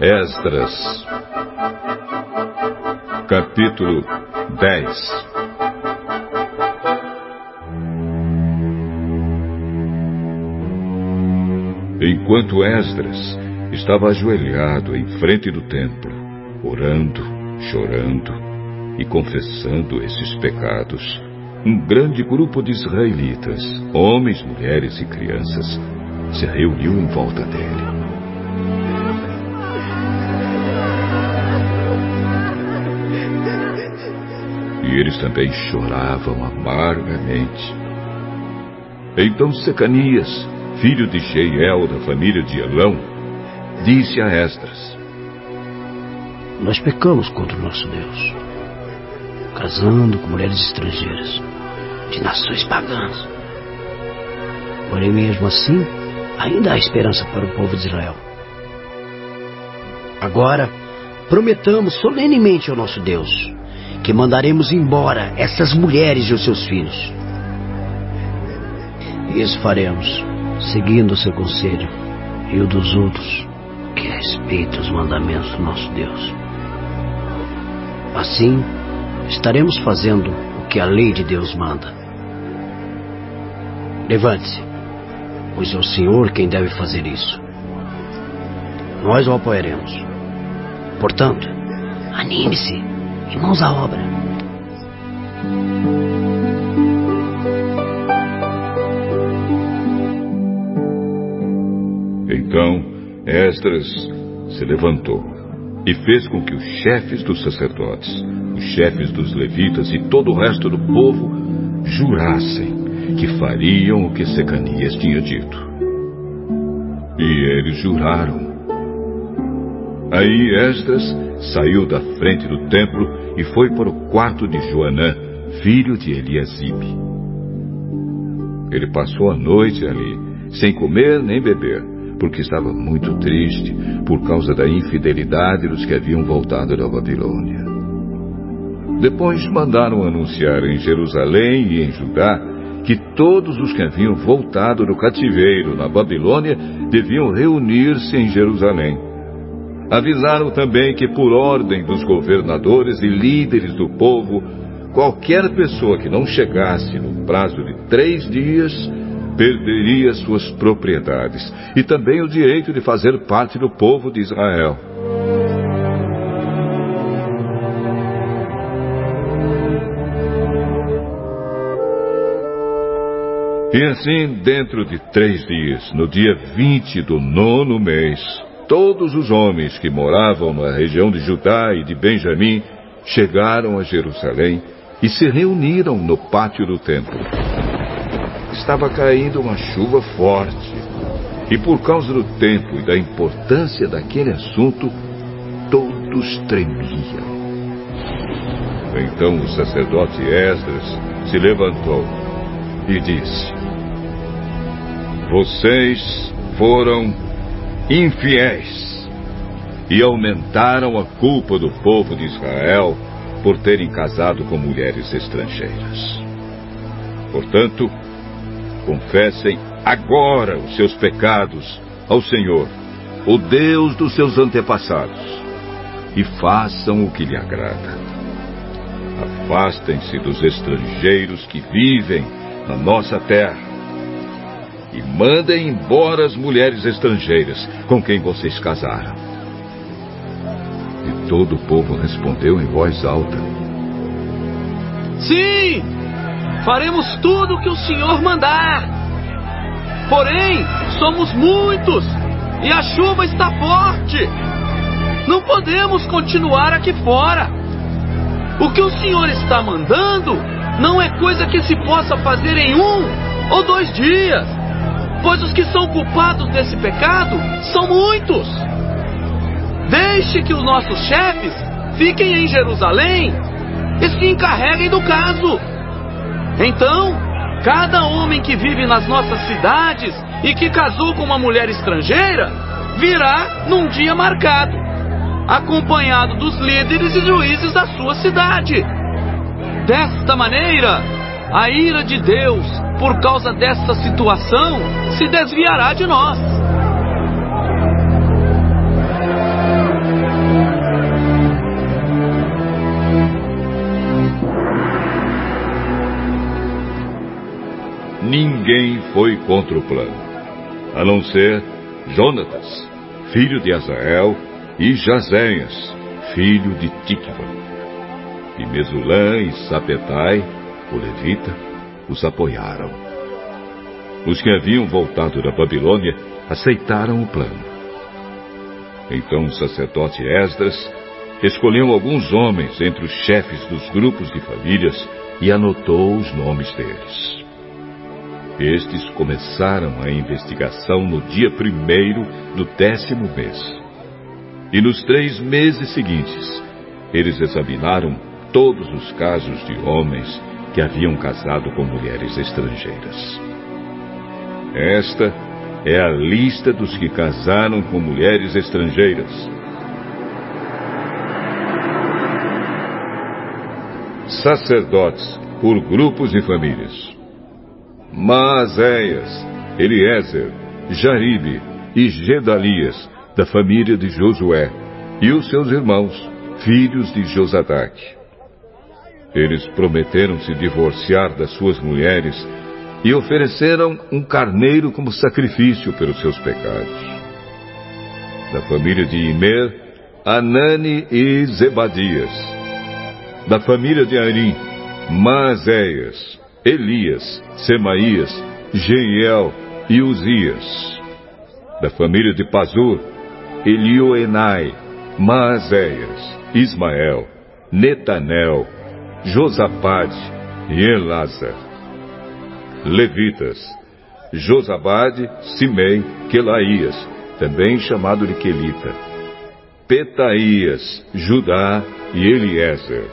Esdras, capítulo 10 Enquanto Esdras estava ajoelhado em frente do templo, orando, chorando e confessando esses pecados, um grande grupo de israelitas, homens, mulheres e crianças, se reuniu em volta dele. E eles também choravam amargamente. Então Secanias, filho de Jeiel da família de Elão, disse a Esdras: Nós pecamos contra o nosso Deus, casando com mulheres estrangeiras, de nações pagãs. Porém, mesmo assim, ainda há esperança para o povo de Israel. Agora, prometamos solenemente ao nosso Deus que mandaremos embora essas mulheres e os seus filhos. Isso faremos, seguindo o seu conselho e o dos outros que respeitam os mandamentos do nosso Deus. Assim, estaremos fazendo o que a lei de Deus manda. Levante-se, pois é o Senhor quem deve fazer isso. Nós o apoiaremos. Portanto, anime-se e mãos à obra. Então Esdras se levantou e fez com que os chefes dos sacerdotes, os chefes dos levitas e todo o resto do povo jurassem que fariam o que Secanias tinha dito. E eles juraram. Aí Esdras saiu da frente do templo e foi para o quarto de Joanã, filho de Eliasibe. Ele passou a noite ali, sem comer nem beber, porque estava muito triste por causa da infidelidade dos que haviam voltado da Babilônia. Depois mandaram anunciar em Jerusalém e em Judá que todos os que haviam voltado do cativeiro na Babilônia deviam reunir-se em Jerusalém. Avisaram também que, por ordem dos governadores e líderes do povo, qualquer pessoa que não chegasse no prazo de três dias perderia suas propriedades e também o direito de fazer parte do povo de Israel. E assim, dentro de três dias, no dia 20 do nono mês, todos os homens que moravam na região de Judá e de Benjamim chegaram a Jerusalém e se reuniram no pátio do templo. Estava caindo uma chuva forte, e por causa do tempo e da importância daquele assunto, todos tremiam. Então o sacerdote Esdras se levantou e disse: Vocês foram infiéis e aumentaram a culpa do povo de Israel por terem casado com mulheres estrangeiras. Portanto, confessem agora os seus pecados ao Senhor, o Deus dos seus antepassados, e façam o que lhe agrada. Afastem-se dos estrangeiros que vivem na nossa terra e mandem embora as mulheres estrangeiras com quem vocês casaram. E todo o povo respondeu em voz alta: Sim! Faremos tudo o que o Senhor mandar. Porém, somos muitos e a chuva está forte. Não podemos continuar aqui fora. O que o Senhor está mandando não é coisa que se possa fazer em um ou dois dias, pois os que são culpados desse pecado são muitos. Deixe que os nossos chefes fiquem em Jerusalém e se encarreguem do caso. Então, cada homem que vive nas nossas cidades e que casou com uma mulher estrangeira virá num dia marcado, acompanhado dos líderes e juízes da sua cidade. Desta maneira, a ira de Deus por causa desta situação se desviará de nós. Ninguém foi contra o plano, a não ser Jonatas, filho de Azael, e Jazéias, filho de Tikva. E Mesulã e Sapetai, o levita, os apoiaram. Os que haviam voltado da Babilônia aceitaram o plano. Então o sacerdote Esdras escolheu alguns homens entre os chefes dos grupos de famílias e anotou os nomes deles. Estes começaram a investigação no dia primeiro do décimo mês. E nos três meses seguintes, eles examinaram todos os casos de homens que haviam casado com mulheres estrangeiras. Esta é a lista dos que casaram com mulheres estrangeiras. Sacerdotes por grupos e famílias. Maazéias, Eliezer, Jaribe e Gedalias, da família de Josué, e os seus irmãos, filhos de Josadac. Eles prometeram se divorciar das suas mulheres e ofereceram um carneiro como sacrifício pelos seus pecados. Da família de Imer, Anani e Zebadias. Da família de Arim, Maazéias, Elias, Semaías, Jeiel e Uzias. Da família de Pazur, Elioenai, Maazéias, Ismael, Netanel, Josabade e Elazar. Levitas, Josabade, Simei, Quelaías, também chamado de Quelita. Petaías, Judá e Eliezer.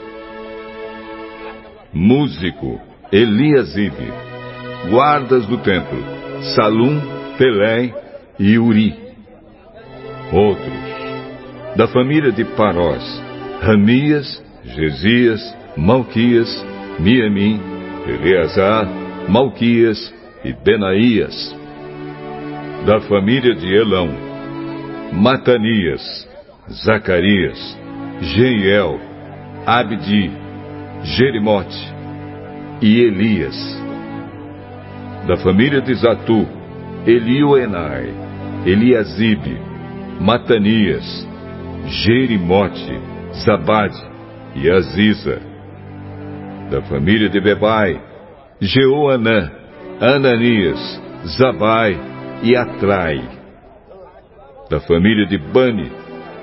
Músico, Eliasibe, guardas do templo, Salum, Pelém e Uri. Outros, da família de Parós, Ramias, Gesias, Malquias, Miamim, Eleazar, Malquias e Benaías. Da família de Elão, Matanias, Zacarias, Jeiel, Abdi, Jerimote, e Elias. Da família de Zatu, Elioenai, Eliasibe, Matanias, Jerimote, Zabade e Aziza. Da família de Bebai, Jeoanã, Ananias, Zabai e Atrai. Da família de Bani,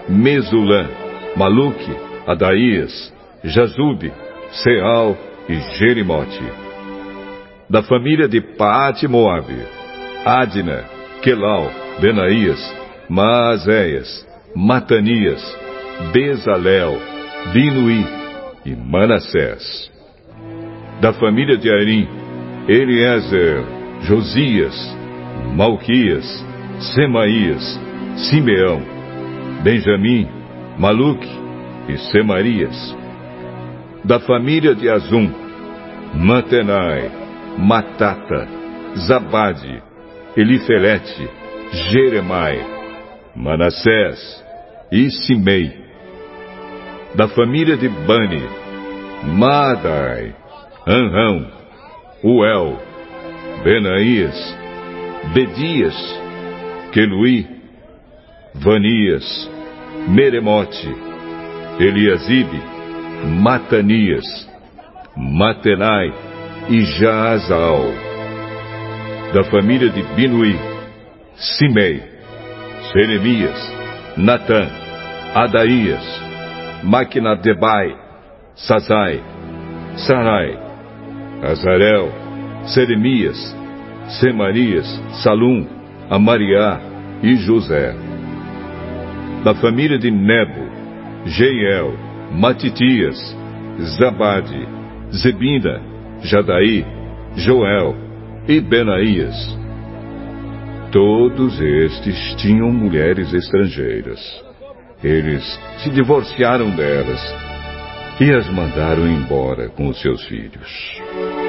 Mesulã, Maluque, Adaías, Jazube, Seal e Jerimote. Da família de Paate Moabe, Adna, Quelal, Benaías, Maazéias, Matanias, Bezalel, Binuí e Manassés. Da família de Arim, Eliezer, Josias, Malquias, Semaías, Simeão, Benjamim, Maluque e Semarias da família de Azum, Mantenai, Matata, Zabade, Elifelete, Jeremai, Manassés e Simei. Da família de Bani, Madai, Anrão, Uel, Benaías, Bedias, Queluí, Vanias, Meremote, Eliasibe, Matanias, Matenai e Jaazal. Da família de Binuí, Simei, Seremias, Natã, Adaías, Maquinadebai, Sazai, Sarai, Azarel, Seremias, Semarias, Salum, Amariá e José. Da família de Nebo, Jeiel, Matitias, Zabade, Zebina, Jadaí, Joel e Benaías. Todos estes tinham mulheres estrangeiras. Eles se divorciaram delas e as mandaram embora com os seus filhos.